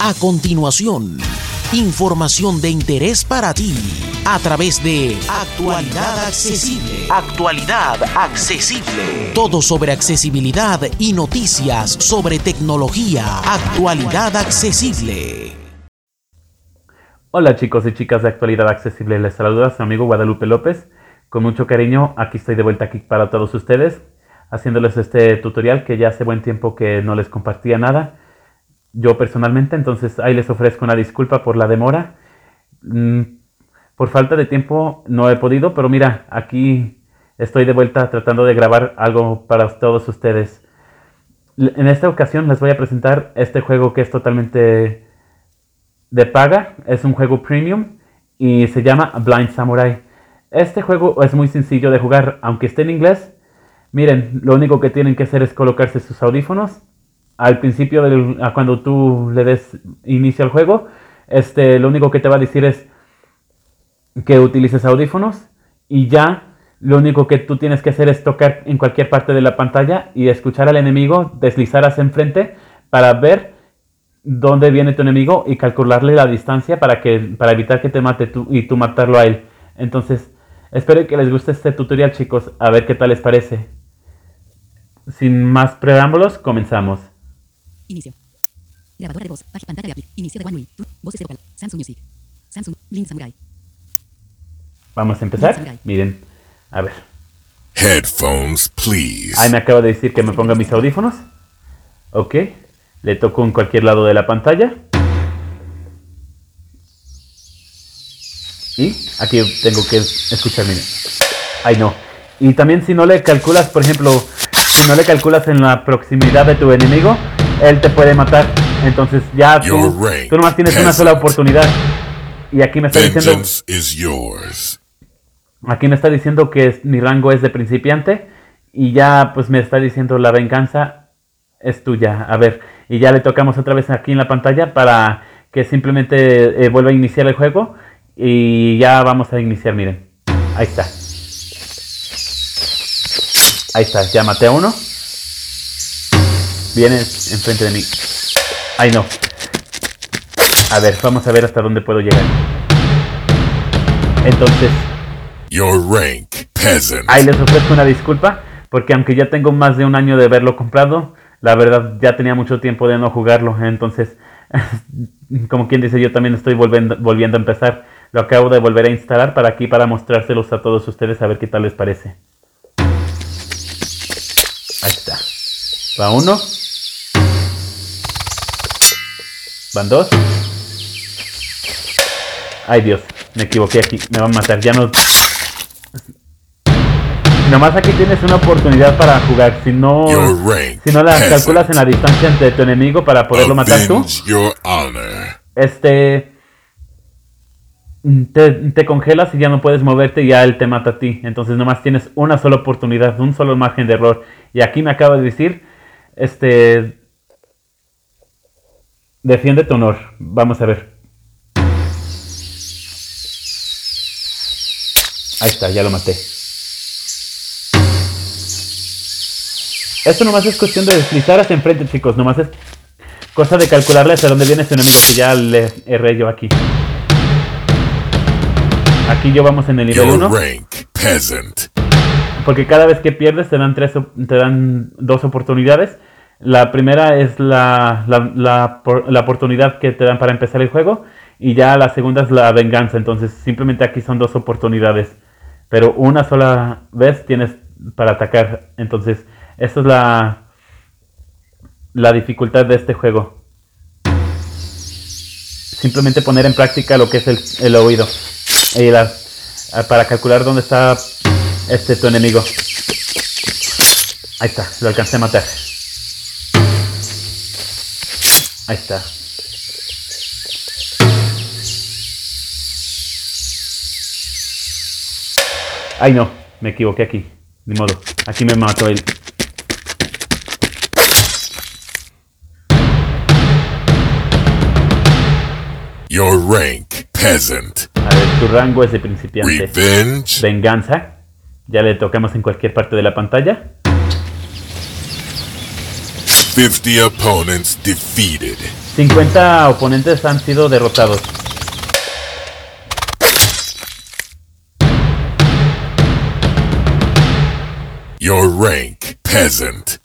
A continuación, información de interés para ti a través de Actualidad Accesible. Actualidad Accesible. Todo sobre accesibilidad y noticias sobre tecnología. Actualidad Accesible. Hola chicos y chicas de Actualidad Accesible, les saluda su amigo Guadalupe López. Con mucho cariño, aquí estoy de vuelta aquí para todos ustedes, haciéndoles este tutorial que ya hace buen tiempo que no les compartía nada. Yo personalmente, entonces ahí les ofrezco una disculpa por la demora. Mm, por falta de tiempo no he podido, pero mira, aquí estoy de vuelta tratando de grabar algo para todos ustedes. En esta ocasión les voy a presentar este juego que es totalmente de paga, es un juego premium y se llama Blind Samurai. Este juego es muy sencillo de jugar, aunque esté en inglés. Miren, lo único que tienen que hacer es colocarse sus audífonos. Al principio, del, cuando tú le des inicio al juego, este, lo único que te va a decir es que utilices audífonos y ya lo único que tú tienes que hacer es tocar en cualquier parte de la pantalla y escuchar al enemigo deslizar hacia enfrente para ver dónde viene tu enemigo y calcularle la distancia para, que, para evitar que te mate tú y tú matarlo a él. Entonces, espero que les guste este tutorial chicos, a ver qué tal les parece. Sin más preámbulos, comenzamos. Inicio. Grabadora de voz, pantalla de inicio de OneWay, voces local, Samsung Music, Samsung, Blind Samurai. Vamos a empezar. Miren, a ver. Headphones, please. Ahí me acaba de decir que me ponga mis audífonos. Ok. Le toco en cualquier lado de la pantalla. Y aquí tengo que escuchar, miren. Ay, no. Y también si no le calculas, por ejemplo, si no le calculas en la proximidad de tu enemigo, él te puede matar. Entonces ya tú, tú nomás tienes una sola oportunidad. Y aquí me está diciendo... Aquí me está diciendo que mi rango es de principiante. Y ya pues me está diciendo la venganza es tuya. A ver, y ya le tocamos otra vez aquí en la pantalla para que simplemente eh, vuelva a iniciar el juego y ya vamos a iniciar, miren. Ahí está. Ahí está, ya maté a uno. Viene enfrente de mí. Ay no. A ver, vamos a ver hasta dónde puedo llegar. Entonces. Your rank, peasant. Ahí les ofrezco una disculpa, porque aunque ya tengo más de un año de haberlo comprado, la verdad ya tenía mucho tiempo de no jugarlo, entonces, como quien dice, yo también estoy volviendo, volviendo a empezar. Lo acabo de volver a instalar para aquí, para mostrárselos a todos ustedes, a ver qué tal les parece. Ahí está. Va uno. Van dos. Ay Dios, me equivoqué aquí, me van a matar. Ya no Nomás aquí tienes una oportunidad para jugar. Si no, si no la calculas en la distancia entre tu enemigo para poderlo matar tú, este te, te, congelas y ya no puedes moverte y ya él te mata a ti. Entonces nomás tienes una sola oportunidad, un solo margen de error. Y aquí me acaba de decir, este, defiende tu honor. Vamos a ver. Ahí está, ya lo maté. Esto nomás es cuestión de deslizar hacia enfrente, chicos. Nomás es cosa de calcularle hacia dónde viene su enemigo que ya le erré yo aquí. Aquí yo vamos en el nivel 1. Porque cada vez que pierdes te dan, tres, te dan dos oportunidades. La primera es la, la, la, la, oportunidad que te dan para empezar el juego. Y ya la segunda es la venganza. Entonces simplemente aquí son dos oportunidades. Pero una sola vez tienes para atacar. Entonces esa es la, la dificultad de este juego. Simplemente poner en práctica lo que es el, el oído. Y para calcular dónde está este tu enemigo. Ahí está, lo alcancé a matar. Ahí está. Ay no, me equivoqué aquí. Ni modo. Aquí me mató él. Your rank, peasant. A ver, tu rango es de principiante. Revenge. Venganza. Ya le tocamos en cualquier parte de la pantalla. 50 opponents defeated. 50 oponentes han sido derrotados. Your rank, peasant.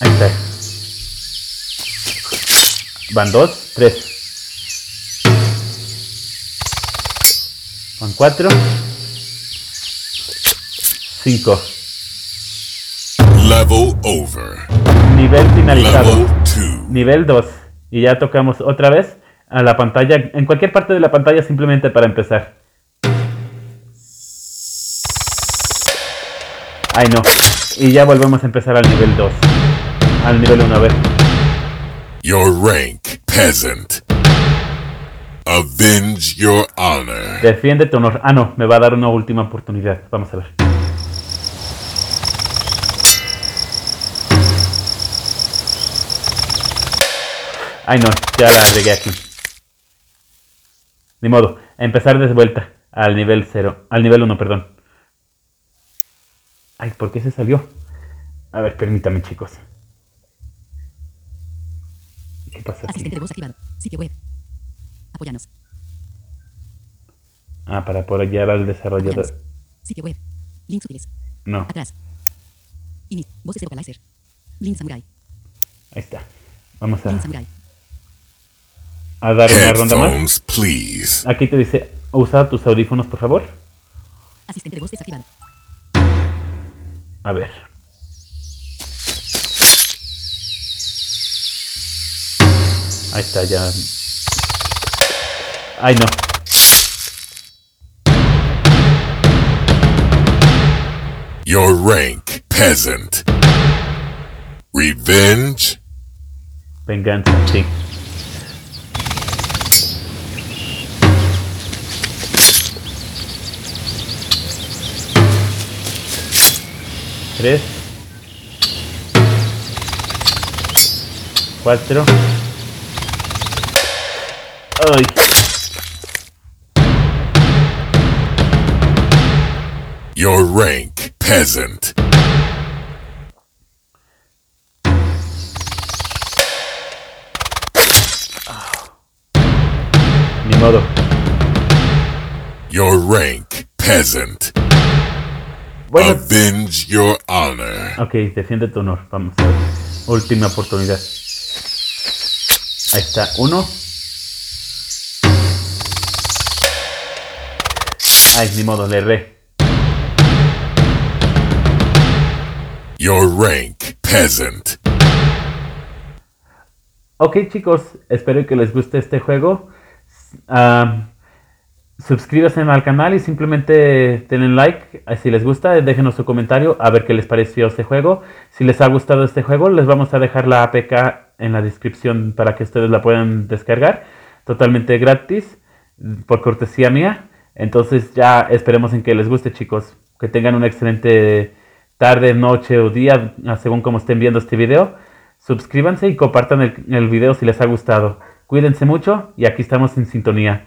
Ahí está. Van dos, tres. Van cuatro. Cinco. Level over. Nivel finalizado. Level 2. Nivel 2. Y ya tocamos otra vez a la pantalla, en cualquier parte de la pantalla simplemente para empezar. Ay no. Y ya volvemos a empezar al nivel 2. Al nivel 1, a ver. Your rank, peasant. Avenge your honor. Defiende tu honor. Ah, no, me va a dar una última oportunidad. Vamos a ver. Ay, no, ya la regué aquí. Ni modo, a empezar de vuelta al nivel 0, al nivel 1, perdón. Ay, ¿por qué se salió? A ver, permítame, chicos. ¿Qué pasa aquí? Asistente de voz activado. Sitio web. Apoyanos. Ah, para apoyar al desarrollador. Apoyanos. Sitio web. Links útiles. No, Atrás. Init. Voces de vocalizer. Link Samurai. ahí está. Vamos a, Link Samurai. a dar una ronda más. Headphones, please. Aquí te dice, usa tus audífonos, por favor. Asistente de voz desactivado. A ver. Ahí está, ya. Ay, no. Your rank, peasant. Revenge. Venganza, sí. Tres. Cuatro. Ay. Rank, peasant. Ni modo. Your rank, peasant. Bueno, Avenge your honor. ok, defiende tu honor. Vamos a ver. Última oportunidad. Ahí está. Uno. Ay, ni modo, le erré. Your rank, peasant. Ok chicos, espero que les guste este juego. Ah, suscríbanse al canal y simplemente denle like. Ah, Si les gusta, déjenos su comentario a ver qué les pareció este juego. Si les ha gustado este juego, les vamos a dejar la APK en la descripción para que ustedes la puedan descargar. Totalmente gratis, por cortesía mía. Entonces ya esperemos en que les guste chicos. Que tengan una excelente tarde, noche o día, según como estén viendo este video. Suscríbanse y compartan el, el video si les ha gustado. Cuídense mucho y aquí estamos en sintonía.